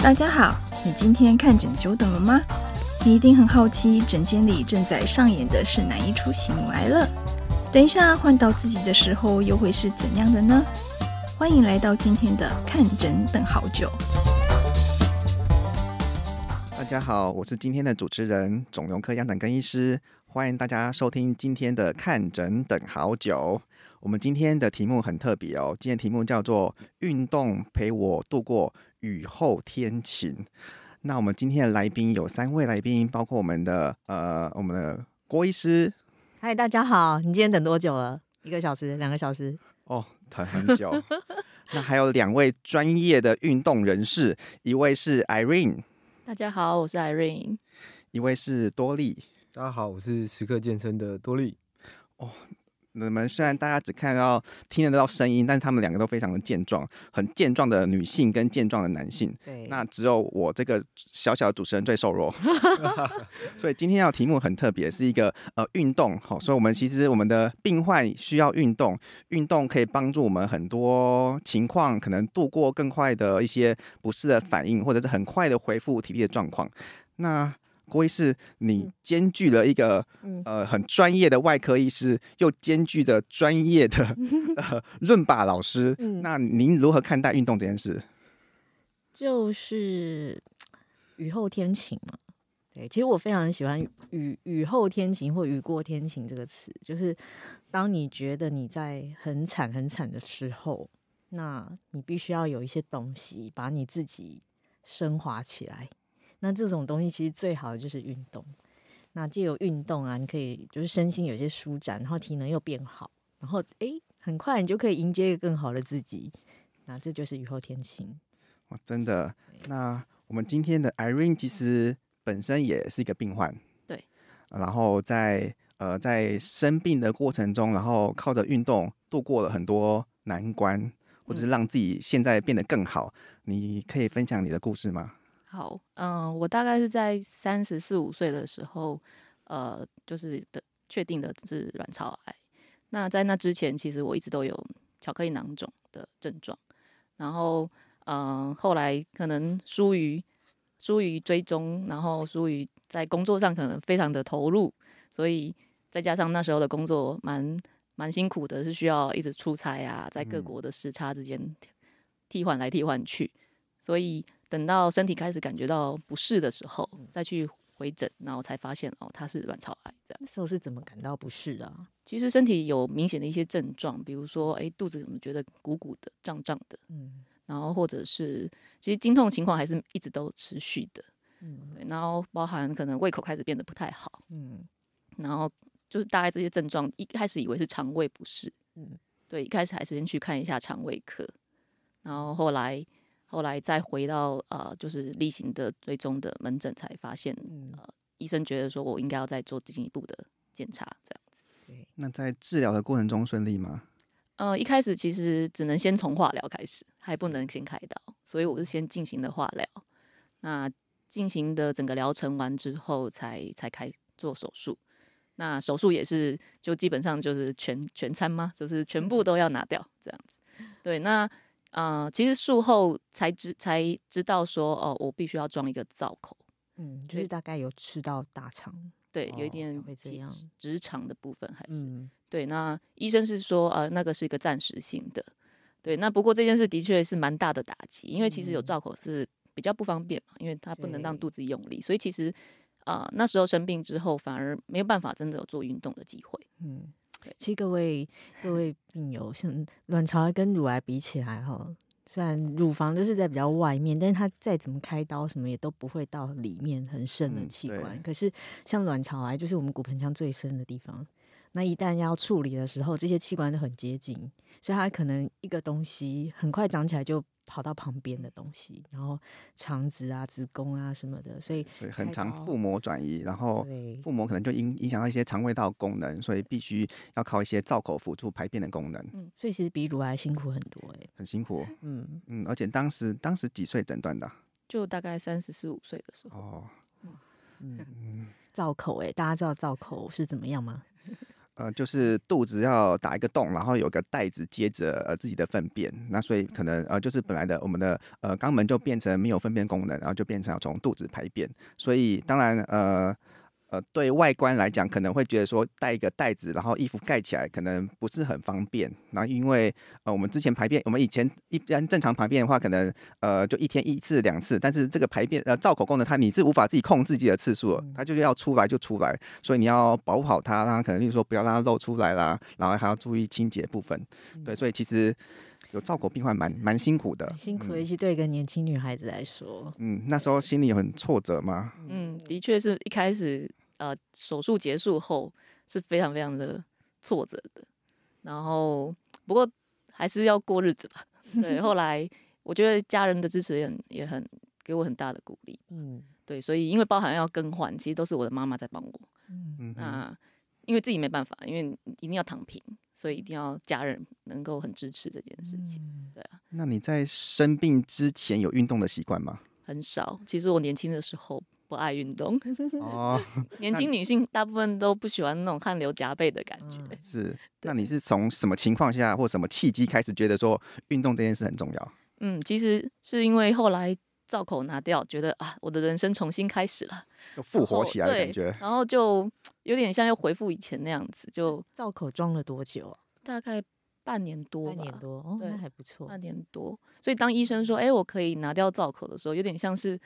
大家好，你今天看诊久等了吗？你一定很好奇，诊间里正在上演的是哪一出喜怒哀乐？等一下换到自己的时候，又会是怎样的呢？欢迎来到今天的看诊等好久。大家好，我是今天的主持人，肿瘤科杨展庚医师，欢迎大家收听今天的看诊等好久。我们今天的题目很特别哦，今天题目叫做“运动陪我度过雨后天晴”。那我们今天的来宾有三位来宾，包括我们的呃，我们的郭医师。嗨，大家好，你今天等多久了？一个小时？两个小时？哦，等很久。那还有两位专业的运动人士，一位是 Irene。大家好，我是 Irene。一位是多莉。大家好，我是时刻健身的多莉。哦。你们虽然大家只看到、听得到声音，但是他们两个都非常的健壮，很健壮的女性跟健壮的男性。对，那只有我这个小小的主持人最瘦弱。所以今天要题目很特别，是一个呃运动。好，所以我们其实我们的病患需要运动，运动可以帮助我们很多情况，可能度过更快的一些不适的反应，或者是很快的恢复体力的状况。那郭医师，你兼具了一个、嗯、呃很专业的外科医师，又兼具的专业的 呃伦巴老师。嗯、那您如何看待运动这件事？就是雨后天晴嘛。对，其实我非常喜欢“雨雨后天晴”或“雨过天晴”这个词。就是当你觉得你在很惨很惨的时候，那你必须要有一些东西把你自己升华起来。那这种东西其实最好的就是运动。那借由运动啊，你可以就是身心有些舒展，然后体能又变好，然后诶，很快你就可以迎接一个更好的自己。那这就是雨后天晴。哇，真的。那我们今天的 Irene 其实本身也是一个病患。对。然后在呃在生病的过程中，然后靠着运动度过了很多难关，或者是让自己现在变得更好。嗯。你可以分享你的故事吗？好，嗯，我大概是在三十四五岁的时候，呃，就是的确定的是卵巢癌。那在那之前，其实我一直都有巧克力囊肿的症状。然后，嗯，后来可能疏于疏于追踪，然后疏于在工作上可能非常的投入，所以再加上那时候的工作蛮蛮辛苦的，是需要一直出差啊，在各国的时差之间替换来替换去，所以。等到身体开始感觉到不适的时候，再去回诊，然后才发现哦，它是卵巢癌。这样，那时候是怎么感到不适的啊？其实身体有明显的一些症状，比如说，哎，肚子怎么觉得鼓鼓的、胀胀的，嗯，然后或者是，其实经痛情况还是一直都持续的，嗯，对，然后包含可能胃口开始变得不太好，嗯，然后就是大概这些症状，一开始以为是肠胃不适，嗯，对，一开始还是先去看一下肠胃科，然后后来。后来再回到呃，就是例行的追踪的门诊，才发现，呃，医生觉得说我应该要再做进一步的检查，这样子。对。那在治疗的过程中顺利吗？呃，一开始其实只能先从化疗开始，还不能先开刀，所以我是先进行的化疗。那进行的整个疗程完之后才，才才开做手术。那手术也是就基本上就是全全餐吗？就是全部都要拿掉这样子。对，那。啊、呃，其实术后才知才知道说，哦，我必须要装一个造口，嗯，就是大概有吃到大肠，对，有一点会这样，直肠的部分还是、嗯、对。那医生是说，呃，那个是一个暂时性的，对。那不过这件事的确是蛮大的打击，因为其实有造口是比较不方便嘛，因为它不能让肚子用力，所以其实啊、呃，那时候生病之后反而没有办法真的有做运动的机会，嗯。其实各位各位病友，像卵巢癌跟乳癌比起来，哈，虽然乳房就是在比较外面，但是它再怎么开刀，什么也都不会到里面很深的器官。嗯、可是像卵巢癌，就是我们骨盆腔最深的地方。那一旦要处理的时候，这些器官都很接近，所以它可能一个东西很快长起来就跑到旁边的东西，然后肠子啊、子宫啊什么的，所以所以很常腹膜转移，然后腹膜可能就影影响到一些肠胃道功能，所以必须要靠一些造口辅助排便的功能。嗯，所以其实比乳癌辛苦很多哎、欸，很辛苦。嗯嗯，而且当时当时几岁诊断的？就大概三十四五岁的时候。哦，嗯嗯，造口哎、欸，大家知道造口是怎么样吗？呃，就是肚子要打一个洞，然后有个袋子接着呃自己的粪便，那所以可能呃就是本来的我们的呃肛门就变成没有粪便功能，然后就变成要从肚子排便，所以当然呃。呃，对外观来讲，可能会觉得说带一个袋子，然后衣服盖起来，可能不是很方便。然后因为呃，我们之前排便，我们以前一般正常排便的话，可能呃就一天一次两次，但是这个排便呃造口功能，它你是无法自己控制自己的次数，它就是要出来就出来，所以你要保护好它，让它可能例如说不要让它漏出来啦，然后还要注意清洁部分。对，所以其实有照顾病患蛮蛮辛苦的，辛苦，尤其对一个年轻女孩子来说。嗯，那时候心里有很挫折吗？嗯，的确是一开始。呃，手术结束后是非常非常的挫折的，然后不过还是要过日子吧。对，后来我觉得家人的支持也很也很给我很大的鼓励。嗯，对，所以因为包含要更换，其实都是我的妈妈在帮我。嗯，那因为自己没办法，因为一定要躺平，所以一定要家人能够很支持这件事情。对啊。那你在生病之前有运动的习惯吗？很少。其实我年轻的时候。不爱运动 哦，年轻女性大部分都不喜欢那种汗流浃背的感觉。嗯、是，那你是从什么情况下或什么契机开始觉得说运动这件事很重要？嗯，其实是因为后来造口拿掉，觉得啊，我的人生重新开始了，又复活起来的感觉，然后就有点像又回复以前那样子。就造口装了多久啊？大概半年多吧，半年多哦，那还不错，半年多。所以当医生说，哎、欸，我可以拿掉造口的时候，有点像是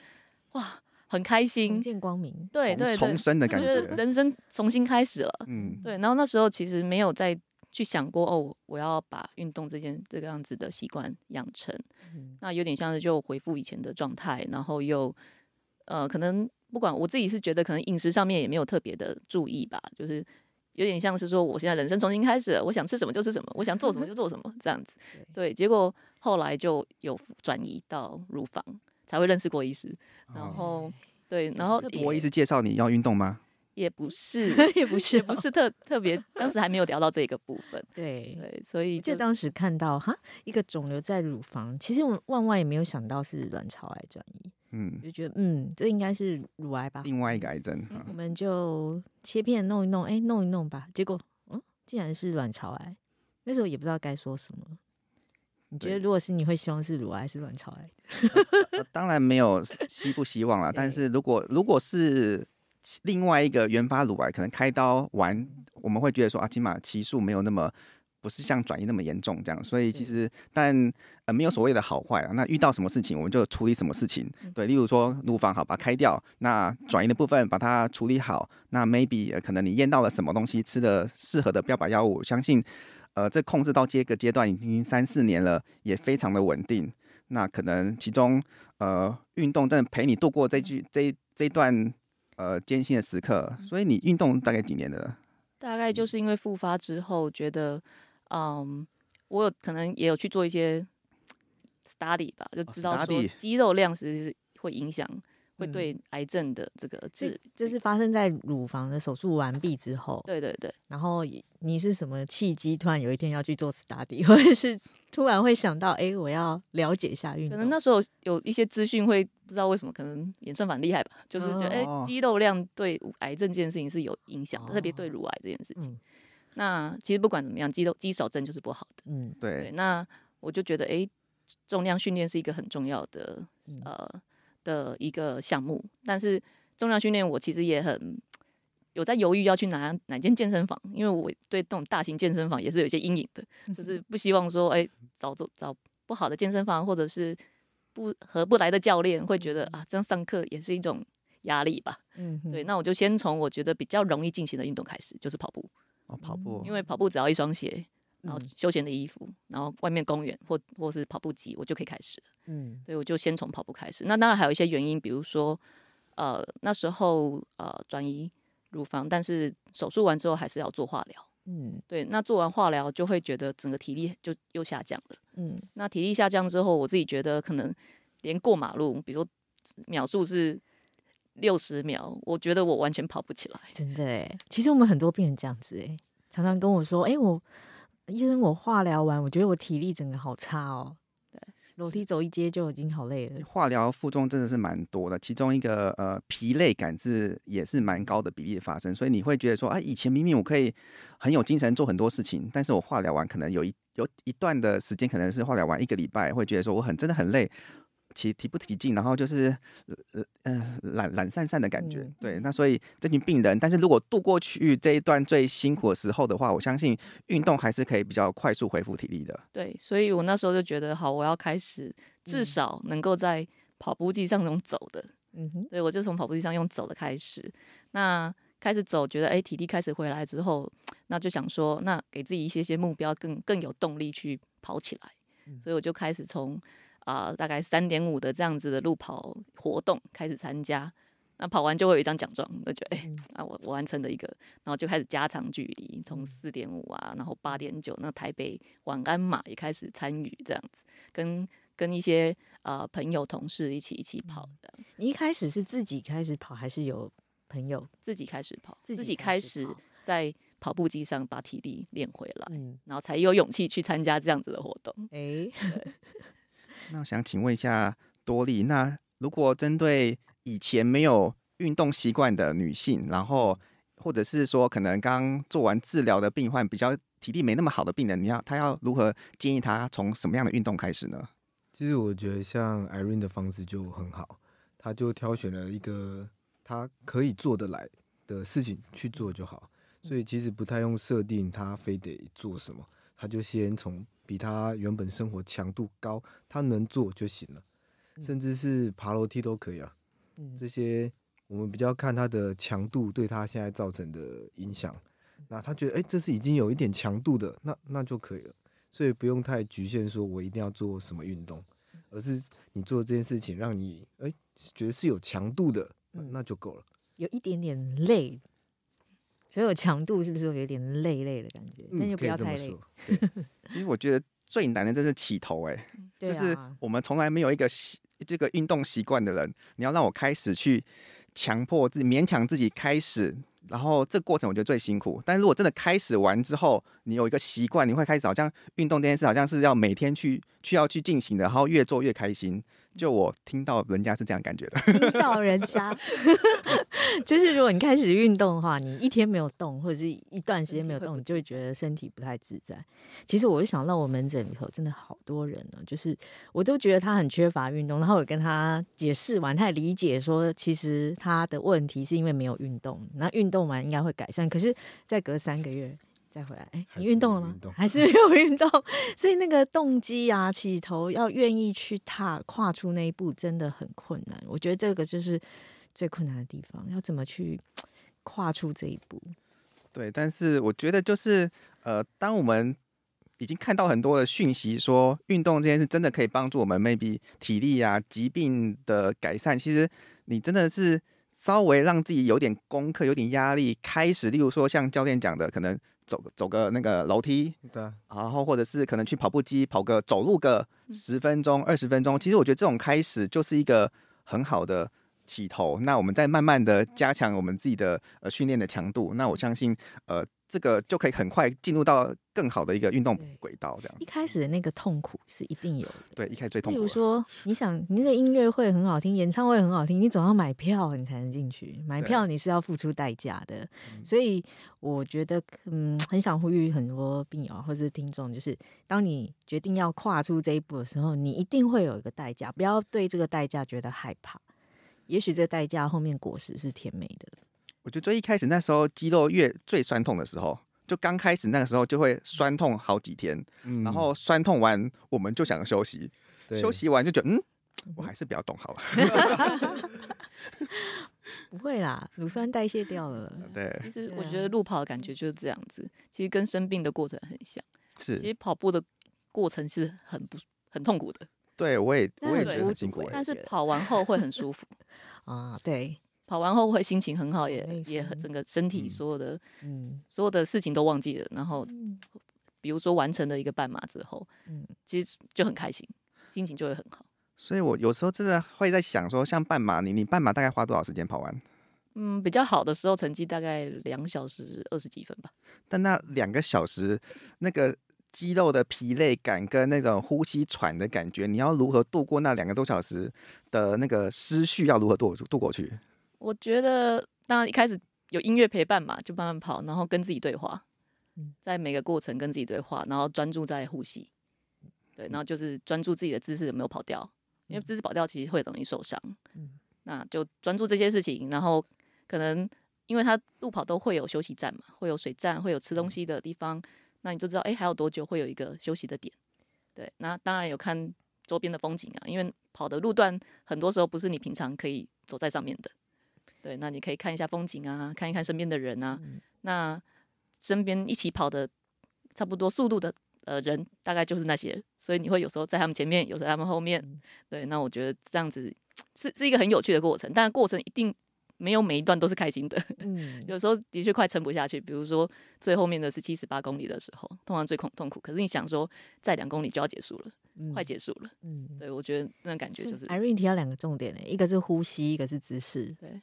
哇。很开心，见光明，对对，重生的感觉，人生重新开始了。嗯，对。然后那时候其实没有再去想过哦，我要把运动这件这个样子的习惯养成。嗯，那有点像是就回复以前的状态，然后又呃，可能不管我自己是觉得可能饮食上面也没有特别的注意吧，就是有点像是说我现在人生重新开始了，我想吃什么就吃什么，我想做什么就做什么这样子。对，结果后来就有转移到乳房。才会认识郭医师，然后、哦、对，然后郭医师介绍你要运动吗？也不是，也不是，不是特特别，当时还没有聊到这个部分。对对，所以就当时看到哈一个肿瘤在乳房，其实我万万也没有想到是卵巢癌转移，嗯，就觉得嗯，这应该是乳癌吧，另外一个癌症，嗯、我们就切片弄一弄，哎，弄一弄吧，结果嗯，竟然是卵巢癌，那时候也不知道该说什么。你觉得如果是你会希望是乳癌还是卵巢癌？呃呃、当然没有希不希望了，但是如果如果是另外一个原发乳癌，可能开刀完我们会觉得说啊，起码期数没有那么不是像转移那么严重这样，所以其实但呃没有所谓的好坏啊。那遇到什么事情我们就处理什么事情，对，例如说乳房好把它开掉，那转移的部分把它处理好，那 maybe、呃、可能你验到了什么东西，吃的适合的标靶药物，相信。呃，这控制到这个阶段已经三四年了，也非常的稳定。那可能其中呃，运动真的陪你度过这句这这段呃艰辛的时刻。所以你运动大概几年了？大概就是因为复发之后，觉得嗯，我有可能也有去做一些 study 吧，就知道说肌肉量其实是会影响。会对癌症的这个治，这是发生在乳房的手术完毕之后。对对对。然后你是什么契机？突然有一天要去做 study，或者是突然会想到，哎，我要了解一下运动。可能那时候有一些资讯，会不知道为什么，可能演算法厉害吧，就是觉得，哎、哦，肌肉量对癌症这件事情是有影响的，哦、特别对乳癌这件事情。嗯、那其实不管怎么样，肌肉肌少症就是不好的。嗯，对，对。那我就觉得，哎，重量训练是一个很重要的，嗯、呃。的一个项目，但是重量训练我其实也很有在犹豫要去哪哪间健身房，因为我对这种大型健身房也是有一些阴影的，就是不希望说哎、欸、找找找不好的健身房，或者是不合不来的教练，会觉得啊这样上课也是一种压力吧。嗯，对，那我就先从我觉得比较容易进行的运动开始，就是跑步。哦，跑步，因为跑步只要一双鞋。然后休闲的衣服，然后外面公园或或是跑步机，我就可以开始。嗯，所以我就先从跑步开始。那当然还有一些原因，比如说，呃，那时候呃转移乳房，但是手术完之后还是要做化疗。嗯，对。那做完化疗就会觉得整个体力就又下降了。嗯，那体力下降之后，我自己觉得可能连过马路，比如说秒数是六十秒，我觉得我完全跑不起来。真的哎，其实我们很多病人这样子哎，常常跟我说，哎我。医生，我化疗完，我觉得我体力整个好差哦。楼梯走一阶就已经好累了。化疗负重真的是蛮多的，其中一个呃疲累感是也是蛮高的比例发生，所以你会觉得说，啊，以前明明我可以很有精神做很多事情，但是我化疗完可能有一有一段的时间，可能是化疗完一个礼拜，会觉得说我很真的很累。提提不起劲，然后就是呃呃懒懒散散的感觉，对。那所以这群病人，但是如果度过去这一段最辛苦的时候的话，我相信运动还是可以比较快速恢复体力的。对，所以我那时候就觉得，好，我要开始至少能够在跑步机上用走的，嗯哼，所以我就从跑步机上用走的开始。那开始走，觉得哎体力开始回来之后，那就想说，那给自己一些些目标，更更有动力去跑起来。所以我就开始从。啊、呃，大概三点五的这样子的路跑活动开始参加，那跑完就会有一张奖状，我觉得哎，啊我我完成了一个，然后就开始加长距离，从四点五啊，然后八点九，那台北晚安马也开始参与这样子，跟跟一些啊、呃、朋友同事一起一起跑的。你一开始是自己开始跑，还是有朋友自己开始跑？自己开始在跑步机上把体力练回来，嗯，然后才有勇气去参加这样子的活动。哎、欸。那我想请问一下多莉，那如果针对以前没有运动习惯的女性，然后或者是说可能刚做完治疗的病患，比较体力没那么好的病人，你要他要如何建议他从什么样的运动开始呢？其实我觉得像 Irene 的方式就很好，他就挑选了一个他可以做得来的事情去做就好，所以其实不太用设定他非得做什么，他就先从。比他原本生活强度高，他能做就行了，甚至是爬楼梯都可以啊。这些我们比较看他的强度对他现在造成的影响。那他觉得，哎，这是已经有一点强度的，那那就可以了。所以不用太局限，说我一定要做什么运动，而是你做这件事情让你哎觉得是有强度的，那就够了。有一点点累。所以有强度是不是有点累累的感觉？那、嗯、就不要太累。其实我觉得最难的就是起头、欸，哎、啊，就是我们从来没有一个习这个运动习惯的人，你要让我开始去强迫自己、勉强自己开始，然后这个过程我觉得最辛苦。但是如果真的开始完之后，你有一个习惯，你会开始好像运动这件事好像是要每天去去要去进行的，然后越做越开心。就我听到人家是这样感觉的，听到人家 就是如果你开始运动的话，你一天没有动，或者是一段时间没有动，你就会觉得身体不太自在。其实我就想到我门诊里头真的好多人呢，就是我都觉得他很缺乏运动，然后我跟他解释完，他也理解说，其实他的问题是因为没有运动，那运动完应该会改善。可是再隔三个月。再回来，哎、欸，你运动了吗？还是没有运动？所以那个动机啊，起头要愿意去踏跨出那一步，真的很困难。我觉得这个就是最困难的地方，要怎么去跨出这一步？对，但是我觉得就是呃，当我们已经看到很多的讯息，说运动这件事真的可以帮助我们，maybe 体力啊、疾病的改善，其实你真的是稍微让自己有点功课、有点压力，开始，例如说像教练讲的，可能。走走个那个楼梯，对，然后或者是可能去跑步机跑个走路个十分钟、二十分钟。其实我觉得这种开始就是一个很好的起头。那我们再慢慢的加强我们自己的呃训练的强度。那我相信呃。这个就可以很快进入到更好的一个运动轨道，这样。一开始的那个痛苦是一定有的。对，一开始最痛苦。比如说，你想你那个音乐会很好听，演唱会很好听，你总要买票，你才能进去。买票你是要付出代价的。所以我觉得，嗯，很想呼吁很多病友或者是听众，就是当你决定要跨出这一步的时候，你一定会有一个代价，不要对这个代价觉得害怕。也许这个代价后面果实是甜美的。我觉得最一开始那时候肌肉越最酸痛的时候，就刚开始那个时候就会酸痛好几天，嗯、然后酸痛完我们就想休息，休息完就觉得嗯，我还是不要动好了。不会啦，乳酸代谢掉了。对，其实我觉得路跑的感觉就是这样子，其实跟生病的过程很像。是，其实跑步的过程是很不很痛苦的。对，我也我也觉得很辛苦，但是跑完后会很舒服 啊。对。跑完后会心情很好，也也很整个身体所有的，嗯，所有的事情都忘记了。然后，比如说完成了一个半马之后，嗯，其实就很开心，心情就会很好。所以我有时候真的会在想说，像半马，你你半马大概花多少时间跑完？嗯，比较好的时候成绩大概两小时二十几分吧。但那两个小时那个肌肉的疲累感跟那种呼吸喘的感觉，你要如何度过那两个多小时的那个思绪？要如何度度过去？我觉得，当然一开始有音乐陪伴嘛，就慢慢跑，然后跟自己对话，在每个过程跟自己对话，然后专注在呼吸，对，然后就是专注自己的姿势有没有跑掉，因为姿势跑掉其实会容易受伤，那就专注这些事情，然后可能因为他路跑都会有休息站嘛，会有水站，会有吃东西的地方。那你就知道，哎、欸，还有多久会有一个休息的点？对，那当然有看周边的风景啊，因为跑的路段很多时候不是你平常可以走在上面的。对，那你可以看一下风景啊，看一看身边的人啊。嗯、那身边一起跑的差不多速度的呃人，大概就是那些，所以你会有时候在他们前面，有时候在他们后面。嗯、对，那我觉得这样子 是是一个很有趣的过程，但过程一定。没有每一段都是开心的，嗯，有时候的确快撑不下去。比如说最后面的是七十八公里的时候，通常最恐痛苦。可是你想说，在两公里就要结束了，嗯、快结束了，嗯，对我觉得那种感觉就是。Irene 提到两个重点呢，一个是呼吸，一个是姿势。对，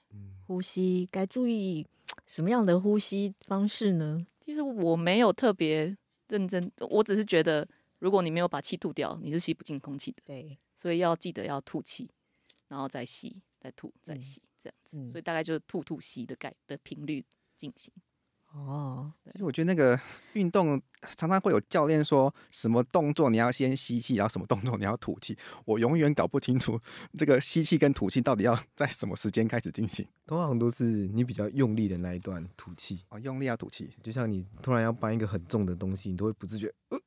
呼吸该注意什么样的呼吸方式呢？其实我没有特别认真，我只是觉得，如果你没有把气吐掉，你是吸不进空气的。对，所以要记得要吐气，然后再吸，再吐，再吸。嗯这样子，所以大概就是吐吐吸的概的频率进行。哦，其实我觉得那个 运动常常会有教练说什么动作你要先吸气，然后什么动作你要吐气，我永远搞不清楚这个吸气跟吐气到底要 在什么时间开始进行。通常都是你比较用力的那一段吐气，哦，用力要吐气，就像你突然要搬一个很重的东西，你都会不自觉呃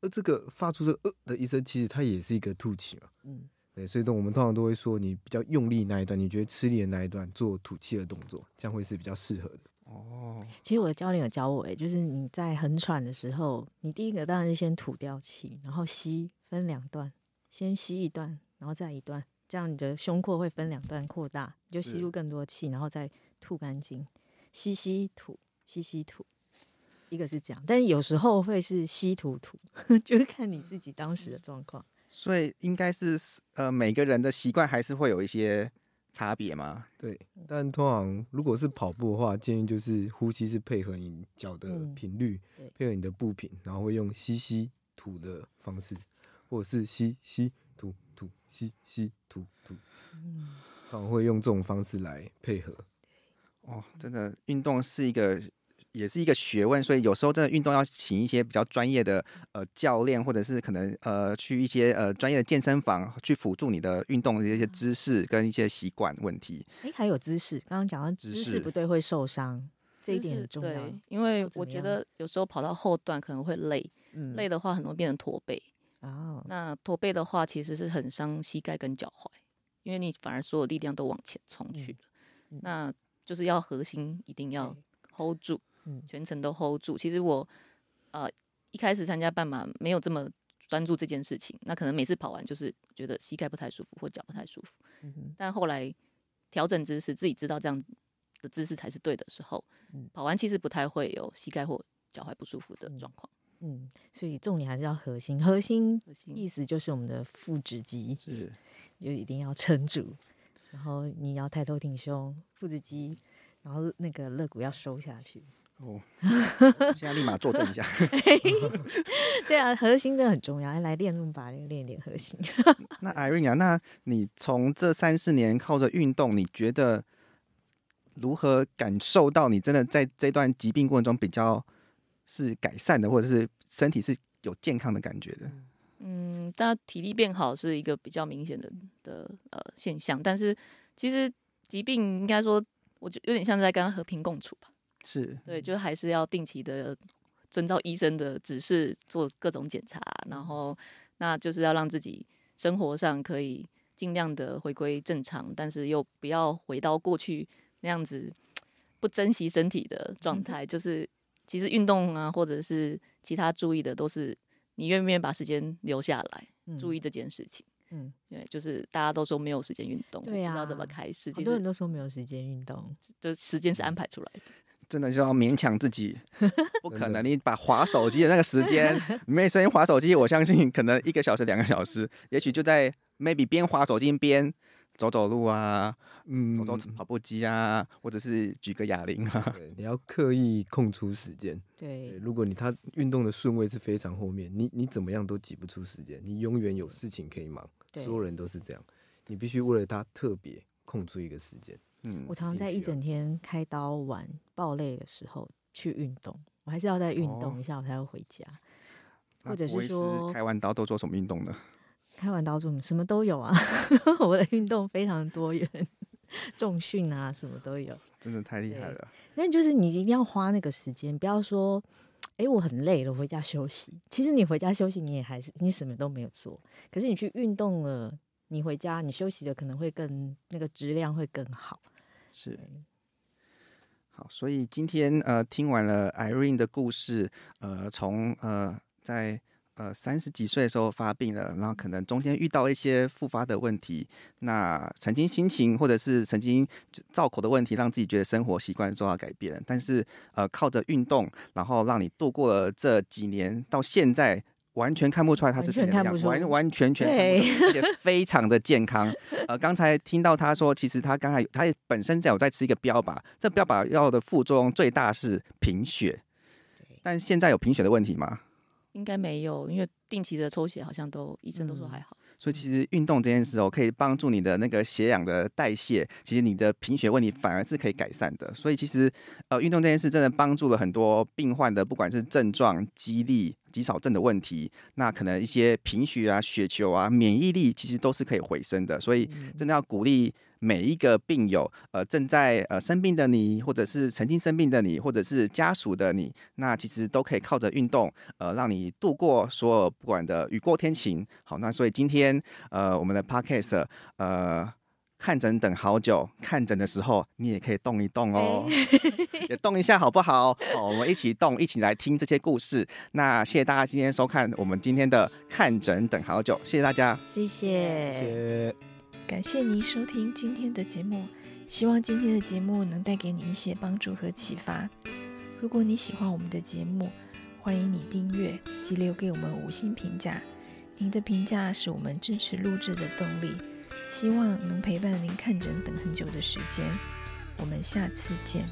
呃这个发出这个呃的一声，其实它也是一个吐气嘛。嗯。对，所以我们通常都会说，你比较用力那一段，你觉得吃力的那一段，做吐气的动作，这样会是比较适合的。哦，其实我的教练有教我，哎，就是你在很喘的时候，你第一个当然是先吐掉气，然后吸，分两段，先吸一段，然后再一段，这样你的胸廓会分两段扩大，你就吸入更多气，然后再吐干净，吸吸吐，吸吸吐，一个是这样，但是有时候会是吸吐吐，就是看你自己当时的状况。所以应该是呃，每个人的习惯还是会有一些差别吗？对，但通常如果是跑步的话，建议就是呼吸是配合你脚的频率，嗯、配合你的步频，然后会用吸吸吐的方式，或者是吸吸吐吐吸吸吐吐，嗯，通常会用这种方式来配合。哦，真的，运动是一个。也是一个学问，所以有时候真的运动要请一些比较专业的呃教练，或者是可能呃去一些呃专业的健身房去辅助你的运动的一些姿势跟一些习惯问题。哎，还有姿势，刚刚讲到姿势不对会受伤，这一点很重要。对，因为我觉得有时候跑到后段可能会累，嗯、累的话很容易变成驼背。哦，那驼背的话其实是很伤膝盖跟脚踝，因为你反而所有力量都往前冲去了。嗯嗯、那就是要核心一定要 hold 住。全程都 hold 住。其实我，呃，一开始参加半马没有这么专注这件事情。那可能每次跑完就是觉得膝盖不太舒服或脚不太舒服。嗯、哼但后来调整姿势，自己知道这样的姿势才是对的时候，嗯、跑完其实不太会有膝盖或脚踝不舒服的状况。嗯，所以重点还是要核心。核心意思就是我们的腹直肌，是就一定要撑住。然后你要抬头挺胸，腹直肌，然后那个肋骨要收下去。哦，现在立马坐正一下。对啊，核心真的很重要，来练练吧，练练核心。那 Irene 啊，那你从这三四年靠着运动，你觉得如何感受到你真的在这段疾病过程中比较是改善的，或者是身体是有健康的感觉的？嗯，大家体力变好是一个比较明显的的呃现象，但是其实疾病应该说，我就有点像在跟他和平共处吧。是对，就还是要定期的遵照医生的指示做各种检查，然后那就是要让自己生活上可以尽量的回归正常，但是又不要回到过去那样子不珍惜身体的 状态。就是其实运动啊，或者是其他注意的，都是你愿不愿意把时间留下来注意这件事情。嗯，对，就是大家都说没有时间运动，对呀，不知道怎么开始。很多人都说没有时间运动，就时间是安排出来的。真的就要勉强自己，不可能。你把划手机的那个时间，没声音划手机，我相信可能一个小时、两个小时，也许就在 maybe 边划手机边走走路啊，嗯，走走跑步机啊，或者是举个哑铃啊。对，你要刻意空出时间。对，如果你他运动的顺位是非常后面，你你怎么样都挤不出时间，你永远有事情可以忙。所有人都是这样，你必须为了他特别空出一个时间。嗯，我常常在一整天开刀完爆累的时候去运动，我还是要再运动一下，我才会回家。哦、或者是说，开完刀都做什么运动呢？开完刀做什么都有啊，我的运动非常多元，重训啊什么都有，真的太厉害了。那就是你一定要花那个时间，不要说，哎、欸，我很累了，回家休息。其实你回家休息，你也还是你什么都没有做，可是你去运动了，你回家你休息的可能会更那个质量会更好。是，好，所以今天呃听完了 Irene 的故事，呃，从呃在呃三十几岁的时候发病了，然后可能中间遇到一些复发的问题，那曾经心情或者是曾经造口的问题，让自己觉得生活习惯受到改变，但是呃靠着运动，然后让你度过了这几年到现在。完全看不出来他是怎么样子，完完全全，而且非常的健康。呃，刚才听到他说，其实他刚才他也本身在有在吃一个标靶，这标靶药的副作用最大是贫血，但现在有贫血的问题吗？应该没有，因为定期的抽血好像都医生都说还好。嗯所以其实运动这件事哦，可以帮助你的那个血氧的代谢，其实你的贫血问题反而是可以改善的。所以其实呃，运动这件事真的帮助了很多病患的，不管是症状、肌力、肌少症的问题，那可能一些贫血啊、血球啊、免疫力，其实都是可以回升的。所以真的要鼓励。每一个病友，呃，正在呃生病的你，或者是曾经生病的你，或者是家属的你，那其实都可以靠着运动，呃，让你度过所有不管的雨过天晴。好，那所以今天，呃，我们的 Podcast，呃，看诊等好久，看诊的时候你也可以动一动哦，也动一下好不好？好，我们一起动，一起来听这些故事。那谢谢大家今天收看我们今天的看诊等好久，谢谢大家，谢谢，谢谢。感谢您收听今天的节目，希望今天的节目能带给你一些帮助和启发。如果你喜欢我们的节目，欢迎你订阅及留给我们五星评价。您的评价是我们支持录制的动力。希望能陪伴您看诊等很久的时间。我们下次见。